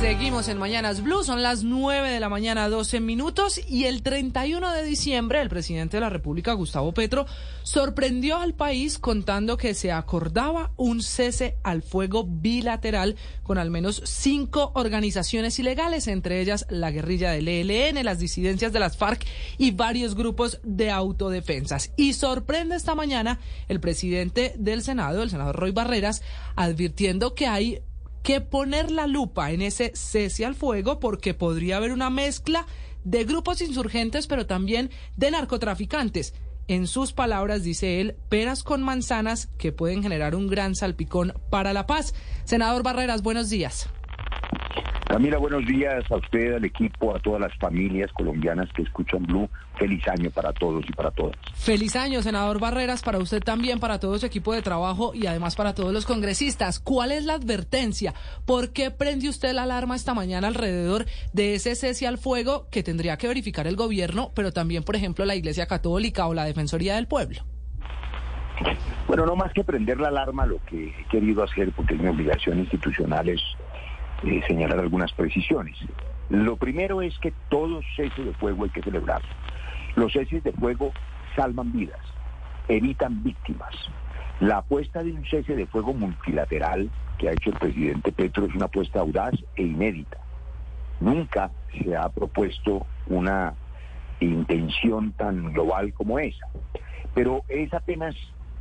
Seguimos en Mañanas Blue, son las 9 de la mañana, 12 minutos, y el 31 de diciembre el presidente de la República, Gustavo Petro, sorprendió al país contando que se acordaba un cese al fuego bilateral con al menos cinco organizaciones ilegales, entre ellas la guerrilla del ELN, las disidencias de las FARC y varios grupos de autodefensas. Y sorprende esta mañana el presidente del Senado, el senador Roy Barreras, advirtiendo que hay que poner la lupa en ese cese al fuego porque podría haber una mezcla de grupos insurgentes, pero también de narcotraficantes. En sus palabras, dice él, peras con manzanas que pueden generar un gran salpicón para la paz. Senador Barreras, buenos días. Camila, buenos días a usted, al equipo, a todas las familias colombianas que escuchan Blue. Feliz año para todos y para todas. Feliz año, senador Barreras, para usted también, para todo su equipo de trabajo y además para todos los congresistas. ¿Cuál es la advertencia? ¿Por qué prende usted la alarma esta mañana alrededor de ese cese al fuego que tendría que verificar el gobierno, pero también, por ejemplo, la Iglesia Católica o la Defensoría del Pueblo? Bueno, no más que prender la alarma, lo que he querido hacer, porque es mi obligación institucional, es eh, señalar algunas precisiones. Lo primero es que todo cese de fuego hay que celebrar. Los ceses de fuego salvan vidas, evitan víctimas. La apuesta de un cese de fuego multilateral que ha hecho el presidente Petro es una apuesta audaz e inédita. Nunca se ha propuesto una intención tan global como esa, pero es apenas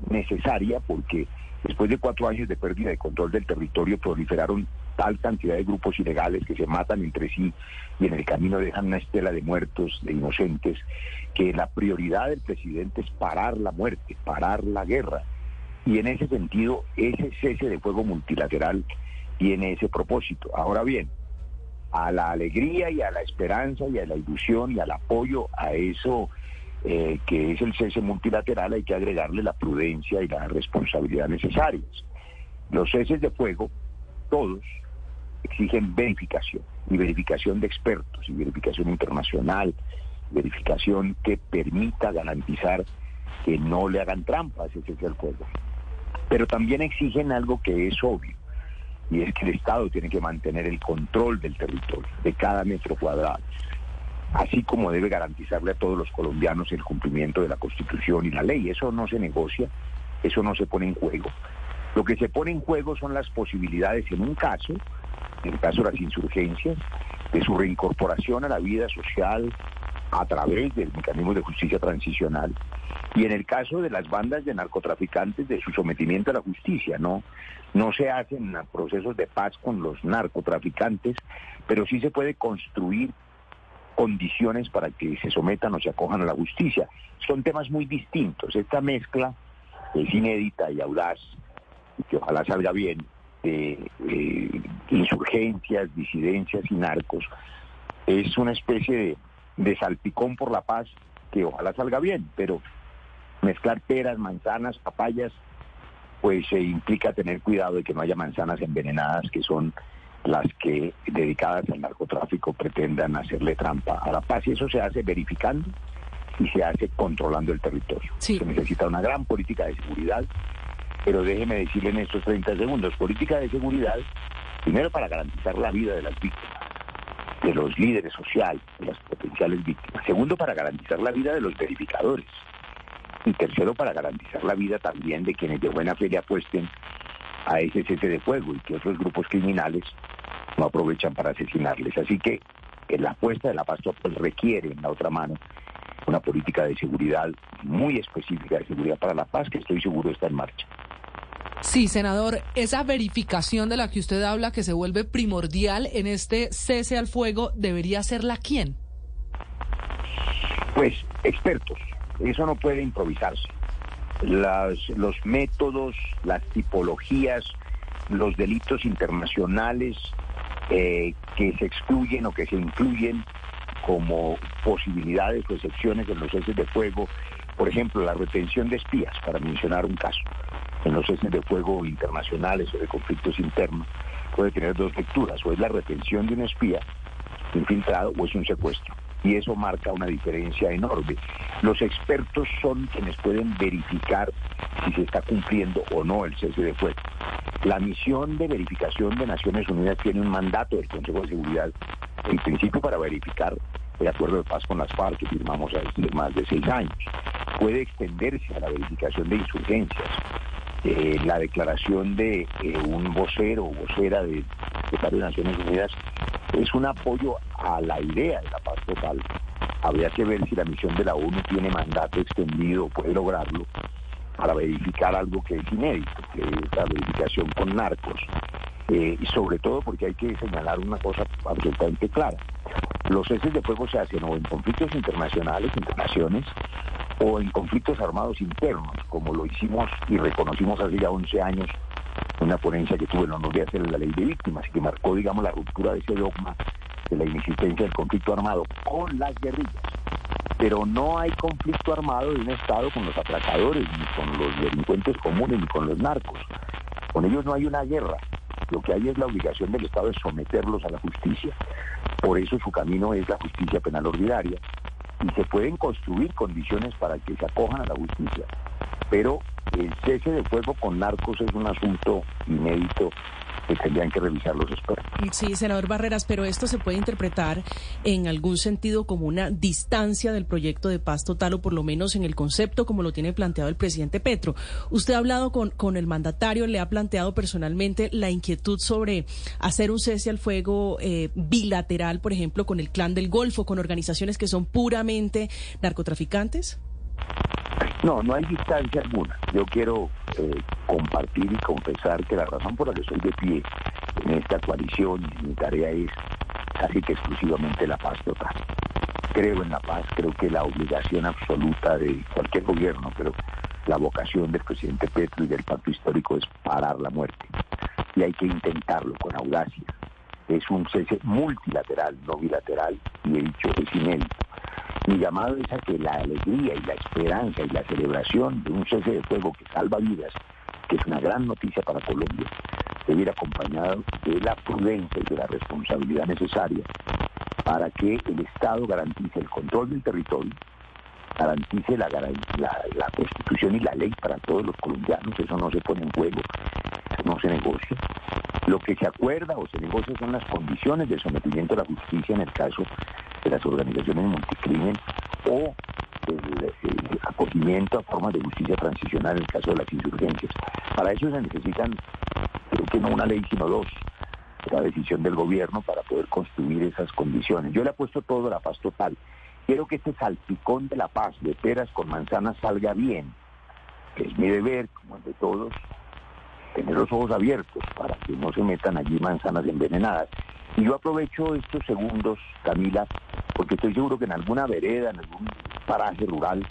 necesaria porque después de cuatro años de pérdida de control del territorio proliferaron tal cantidad de grupos ilegales que se matan entre sí y en el camino dejan una estela de muertos, de inocentes, que la prioridad del presidente es parar la muerte, parar la guerra. Y en ese sentido, ese cese de fuego multilateral tiene ese propósito. Ahora bien, a la alegría y a la esperanza y a la ilusión y al apoyo a eso eh, que es el cese multilateral hay que agregarle la prudencia y la responsabilidad necesarias. Los ceses de fuego, todos, exigen verificación, y verificación de expertos, y verificación internacional, verificación que permita garantizar que no le hagan trampas ese es el juego. Pero también exigen algo que es obvio, y es que el Estado tiene que mantener el control del territorio, de cada metro cuadrado, así como debe garantizarle a todos los colombianos el cumplimiento de la Constitución y la ley. Eso no se negocia, eso no se pone en juego. Lo que se pone en juego son las posibilidades en un caso en el caso de las insurgencias, de su reincorporación a la vida social a través del mecanismo de justicia transicional y en el caso de las bandas de narcotraficantes de su sometimiento a la justicia, no no se hacen procesos de paz con los narcotraficantes, pero sí se puede construir condiciones para que se sometan o se acojan a la justicia. Son temas muy distintos. Esta mezcla es inédita y audaz y que ojalá salga bien de eh, insurgencias, disidencias y narcos, es una especie de, salpicón por la paz que ojalá salga bien, pero mezclar peras, manzanas, papayas, pues se implica tener cuidado de que no haya manzanas envenenadas que son las que dedicadas al narcotráfico pretendan hacerle trampa a la paz y eso se hace verificando y se hace controlando el territorio. Se necesita una gran política de seguridad pero déjeme decirle en estos 30 segundos, política de seguridad, primero para garantizar la vida de las víctimas, de los líderes sociales, de las potenciales víctimas. Segundo, para garantizar la vida de los verificadores. Y tercero, para garantizar la vida también de quienes de buena fe le apuesten a ese cese de fuego y que otros grupos criminales no aprovechan para asesinarles. Así que, la apuesta de la paz requiere, en la otra mano, una política de seguridad muy específica de seguridad para la paz que estoy seguro está en marcha. Sí, senador, esa verificación de la que usted habla que se vuelve primordial en este cese al fuego, ¿debería la quién? Pues expertos, eso no puede improvisarse. los métodos, las tipologías, los delitos internacionales eh, que se excluyen o que se incluyen como posibilidades o excepciones en los ceses de fuego, por ejemplo, la retención de espías, para mencionar un caso en los ceses de fuego internacionales o de conflictos internos puede tener dos lecturas, o es la retención de un espía infiltrado o es un secuestro. Y eso marca una diferencia enorme. Los expertos son quienes pueden verificar si se está cumpliendo o no el cese de fuego. La misión de verificación de Naciones Unidas tiene un mandato del Consejo de Seguridad, en principio para verificar el acuerdo de paz con las FARC que firmamos hace más de seis años. Puede extenderse a la verificación de insurgencias. Eh, la declaración de eh, un vocero o vocera del secretario de Naciones Unidas es un apoyo a la idea de la paz total. Habría que ver si la misión de la ONU tiene mandato extendido puede lograrlo para verificar algo que es inédito, que es la verificación con narcos. Eh, y sobre todo porque hay que señalar una cosa absolutamente clara. Los ceses de fuego se hacen o en conflictos internacionales, entre naciones, o en conflictos armados internos, como lo hicimos y reconocimos hace ya 11 años en una ponencia que tuve el honor de hacer la ley de víctimas y que marcó, digamos, la ruptura de ese dogma de la inexistencia del conflicto armado con las guerrillas. Pero no hay conflicto armado de un Estado con los atracadores, ni con los delincuentes comunes, ni con los narcos. Con ellos no hay una guerra. Lo que hay es la obligación del Estado de someterlos a la justicia. Por eso su camino es la justicia penal ordinaria y se pueden construir condiciones para que se acojan a la justicia. Pero el cese de fuego con narcos es un asunto inédito que tendrían que revisar los expertos. Sí, senador Barreras, pero esto se puede interpretar en algún sentido como una distancia del proyecto de paz total o por lo menos en el concepto como lo tiene planteado el presidente Petro. Usted ha hablado con, con el mandatario, le ha planteado personalmente la inquietud sobre hacer un cese al fuego eh, bilateral, por ejemplo, con el clan del Golfo, con organizaciones que son puramente narcotraficantes. No, no hay distancia alguna. Yo quiero eh, compartir y confesar que la razón por la que estoy de pie en esta coalición y mi tarea es casi que exclusivamente la paz total. Creo en la paz, creo que la obligación absoluta de cualquier gobierno, pero la vocación del presidente Petro y del pacto histórico es parar la muerte. Y hay que intentarlo con audacia. Es un cese multilateral, no bilateral, y he dicho es inédito. Mi llamado es a que la alegría y la esperanza y la celebración de un cese de fuego que salva vidas, que es una gran noticia para Colombia, debe ir acompañado de la prudencia y de la responsabilidad necesaria para que el Estado garantice el control del territorio, garantice la, la, constitución y la ley para todos los colombianos, eso no se pone en juego, no se negocia. Lo que se acuerda o se negocia son las condiciones de sometimiento a la justicia en el caso las organizaciones multicrimen o el, acogimiento a formas de justicia transicional en el caso de las insurgencias. Para eso se necesitan, creo que no una ley, sino dos, la decisión del gobierno para poder construir esas condiciones. Yo le apuesto todo a la paz total. Quiero que este salpicón de la paz, de peras con manzanas, salga bien. Es mi deber, como el de todos, tener los ojos abiertos para que no se metan allí manzanas envenenadas. Y yo aprovecho estos segundos, Camila, porque estoy seguro que en alguna vereda, en algún paraje rural,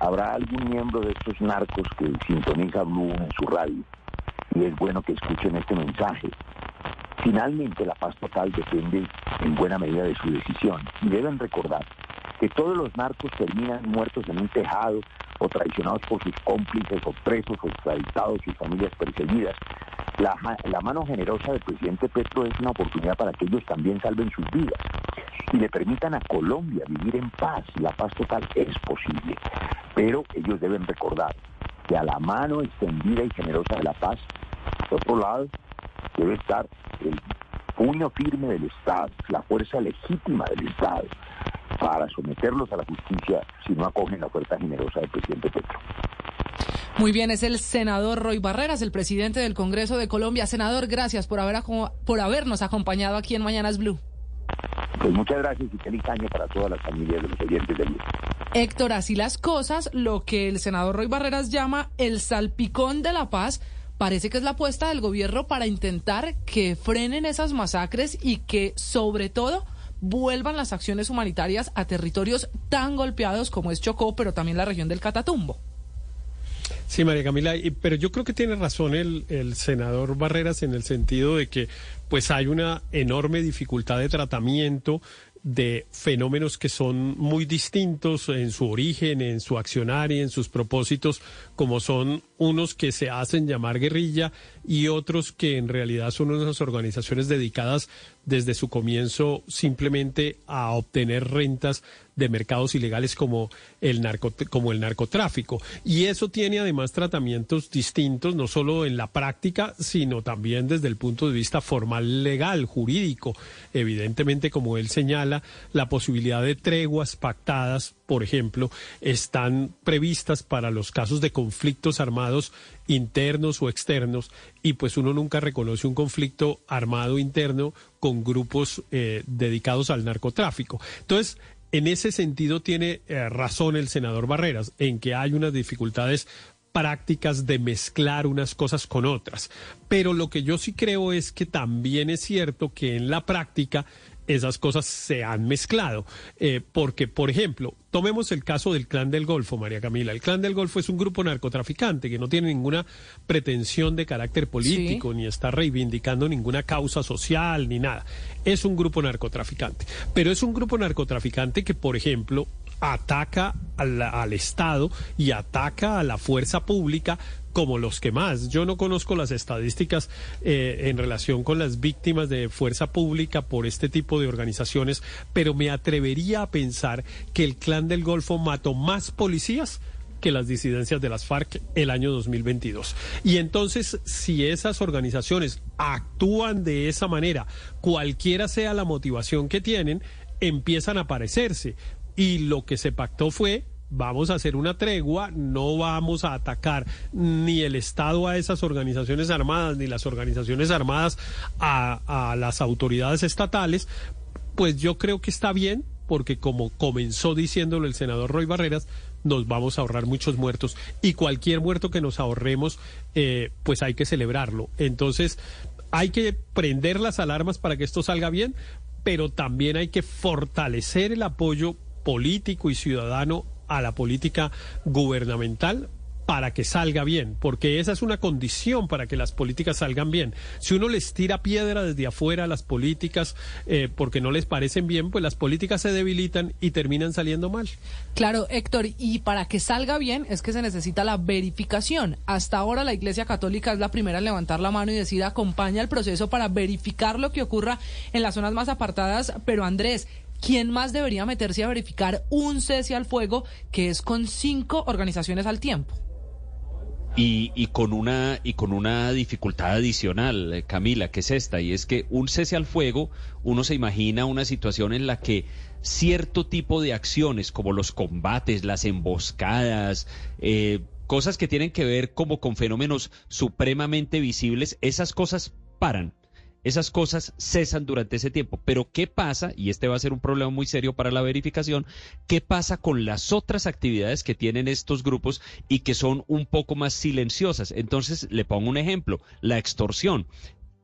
habrá algún miembro de estos narcos que sintoniza Blue en su radio. Y es bueno que escuchen este mensaje. Finalmente, la paz total depende en buena medida de su decisión. Y deben recordar que todos los narcos terminan muertos en un tejado o traicionados por sus cómplices o presos o extraditados, sus familias perseguidas. La, la mano generosa del presidente Petro es una oportunidad para que ellos también salven sus vidas y le permitan a Colombia vivir en paz. La paz total es posible, pero ellos deben recordar que a la mano extendida y generosa de la paz, por otro lado, debe estar el puño firme del Estado, la fuerza legítima del Estado, para someterlos a la justicia si no acogen la oferta generosa del presidente Petro. Muy bien, es el senador Roy Barreras, el presidente del Congreso de Colombia. Senador, gracias por, haber, por habernos acompañado aquí en Mañanas Blue. Pues muchas gracias y feliz año para todas las familias de los oyentes del Héctor, así las cosas, lo que el senador Roy Barreras llama el salpicón de la paz, parece que es la apuesta del gobierno para intentar que frenen esas masacres y que, sobre todo, vuelvan las acciones humanitarias a territorios tan golpeados como es Chocó, pero también la región del Catatumbo. Sí, María Camila, pero yo creo que tiene razón el, el, senador Barreras en el sentido de que pues hay una enorme dificultad de tratamiento de fenómenos que son muy distintos en su origen, en su accionar y en sus propósitos, como son unos que se hacen llamar guerrilla y otros que en realidad son unas organizaciones dedicadas desde su comienzo simplemente a obtener rentas de mercados ilegales como el, como el narcotráfico. Y eso tiene además tratamientos distintos, no solo en la práctica, sino también desde el punto de vista formal, legal, jurídico. Evidentemente, como él señala, la posibilidad de treguas pactadas, por ejemplo, están previstas para los casos de conflictos armados internos o externos y pues uno nunca reconoce un conflicto armado interno con grupos eh, dedicados al narcotráfico. Entonces, en ese sentido tiene eh, razón el senador Barreras, en que hay unas dificultades prácticas de mezclar unas cosas con otras. Pero lo que yo sí creo es que también es cierto que en la práctica esas cosas se han mezclado. Eh, porque, por ejemplo, tomemos el caso del Clan del Golfo, María Camila. El Clan del Golfo es un grupo narcotraficante que no tiene ninguna pretensión de carácter político, ni está reivindicando ninguna causa social, ni nada. Es un grupo narcotraficante. Pero es un grupo narcotraficante que, por ejemplo, ataca al, al Estado y ataca a la fuerza pública como los que más. Yo no conozco las estadísticas eh, en relación con las víctimas de fuerza pública por este tipo de organizaciones, pero me atrevería a pensar que el Clan del Golfo mató más policías que las disidencias de las FARC el año 2022. Y entonces, si esas organizaciones actúan de esa manera, cualquiera sea la motivación que tienen, empiezan a parecerse. Y lo que se pactó fue vamos a hacer una tregua, no vamos a atacar ni el Estado a esas organizaciones armadas, ni las organizaciones armadas a, las autoridades estatales, pues yo creo que está bien, porque como comenzó diciéndolo el senador Roy Barreras, nos vamos a ahorrar muchos muertos y cualquier muerto que nos ahorremos, eh, pues hay que celebrarlo. Entonces, hay que prender las alarmas para que esto salga bien, pero también hay que fortalecer el apoyo político y ciudadano a la política gubernamental para que salga bien, porque esa es una condición para que las políticas salgan bien. Si uno les tira piedra desde afuera a las políticas eh, porque no les parecen bien, pues las políticas se debilitan y terminan saliendo mal. Claro, Héctor, y para que salga bien es que se necesita la verificación. Hasta ahora la Iglesia Católica es la primera en levantar la mano y decir acompaña el proceso para verificar lo que ocurra en las zonas más apartadas, pero Andrés, ¿quién más debería meterse a verificar un cese al fuego que es con cinco organizaciones al tiempo? Y, con una y con una dificultad adicional, eh, Camila, que es esta, y es que un cese al fuego, uno se imagina una situación en la que cierto tipo de acciones, como los combates, las emboscadas, eh, cosas que tienen que ver como con fenómenos supremamente visibles, esas cosas paran esas cosas cesan durante ese tiempo. Pero ¿qué pasa? Y este va a ser un problema muy serio para la verificación. ¿Qué pasa con las otras actividades que tienen estos grupos y que son un poco más silenciosas? Entonces, le pongo un ejemplo, la extorsión.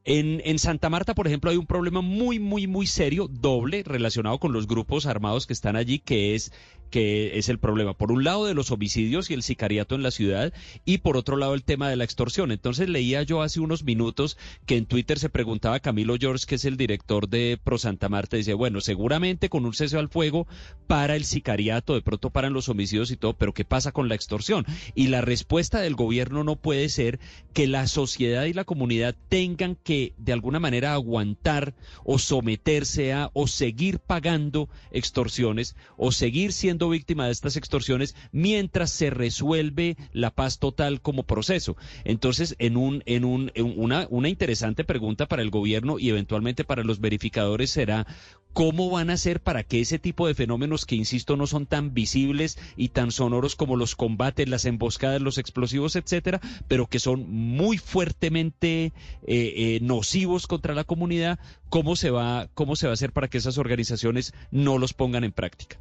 En, en, Santa Marta, por ejemplo, hay un problema muy, muy, muy serio, doble, relacionado con los grupos armados que están allí, que es que es el problema. Por un lado de los homicidios y el sicariato en la ciudad y por otro lado el tema de la extorsión. Entonces leía yo hace unos minutos que en Twitter se preguntaba Camilo George, que es el director de Pro Santa Marta, dice, bueno, seguramente con un cese al fuego para el sicariato, de pronto paran los homicidios y todo, pero ¿qué pasa con la extorsión? Y la respuesta del gobierno no puede ser que la sociedad y la comunidad tengan que de alguna manera aguantar o someterse a o seguir pagando extorsiones o seguir siendo víctima de estas extorsiones mientras se resuelve la paz total como proceso. Entonces, en un, en un, una, una interesante pregunta para el gobierno y eventualmente para los verificadores será ¿Cómo van a hacer para que ese tipo de fenómenos que, insisto, no son tan visibles y tan sonoros como los combates, las emboscadas, los explosivos, etcétera, pero que son muy fuertemente eh, eh, nocivos contra la comunidad, cómo se va, cómo se va a hacer para que esas organizaciones no los pongan en práctica?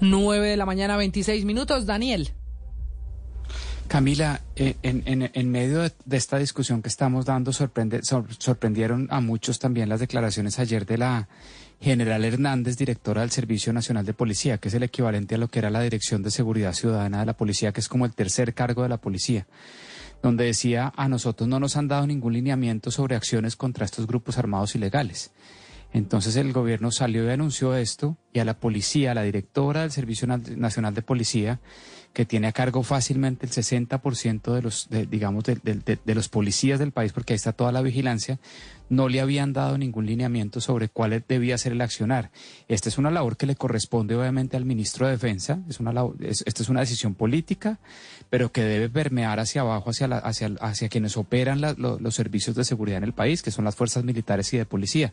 9 de la mañana, 26 minutos. Daniel. Camila, eh, en, medio de, esta discusión que estamos dando, sorprendieron a muchos también las declaraciones ayer de la general Hernández, directora del Servicio Nacional de Policía, que es el equivalente a lo que era la Dirección de Seguridad Ciudadana de la Policía, que es como el tercer cargo de la policía, donde decía, a nosotros no nos han dado ningún lineamiento sobre acciones contra estos grupos armados ilegales. Entonces el gobierno salió y anunció esto y a la policía, a la directora del Servicio Nacional de Policía, que tiene a cargo fácilmente el 60% de los, digamos, de, los policías del país, porque ahí está toda la vigilancia, no le habían dado ningún lineamiento sobre cuál debía ser el accionar. Esta es una labor que le corresponde obviamente al ministro de Defensa, es una esta es una decisión política, pero que debe permear hacia abajo, hacia, hacia, hacia quienes operan los servicios de seguridad en el país, que son las fuerzas militares y de policía.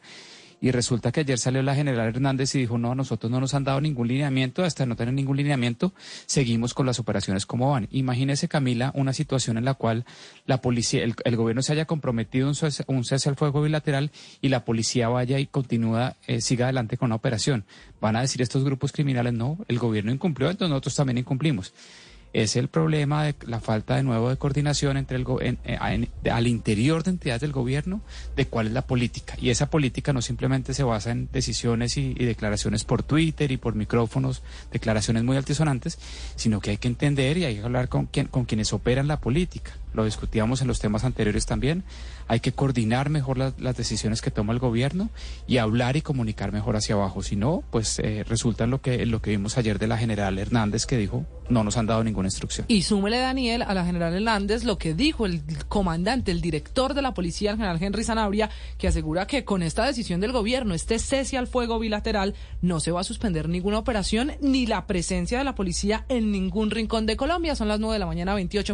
Y resulta que ayer salió la general Hernández y dijo, no, a nosotros no nos han dado ningún lineamiento, hasta no tener ningún lineamiento, seguimos con las operaciones como van. Imagínese, Camila, una situación en la cual la policía, el, gobierno se haya comprometido un un cese, al fuego bilateral y la policía vaya y continúa, eh, siga adelante con la operación. Van a decir estos grupos criminales, no, el gobierno incumplió, entonces nosotros también incumplimos es el problema de la falta de nuevo de coordinación entre el eh, al interior de entidades del gobierno de cuál es la política. Y esa política no simplemente se basa en decisiones y, declaraciones por Twitter y por micrófonos, declaraciones muy altisonantes, sino que hay que entender y hay que hablar con, con quienes operan la política. Lo discutíamos en los temas anteriores también. Hay que coordinar mejor las decisiones que toma el gobierno y hablar y comunicar mejor hacia abajo. Si no, pues eh, resulta lo que, lo que vimos ayer de la general Hernández que dijo no nos han dado ninguna instrucción. Y súmele, Daniel, a la general Hernández lo que dijo el comandante, el director de la policía, el general Henry Zanabria, que asegura que con esta decisión del gobierno, este cese al fuego bilateral, no se va a suspender ninguna operación ni la presencia de la policía en ningún rincón de Colombia. Son las nueve de la mañana, 28 minutos.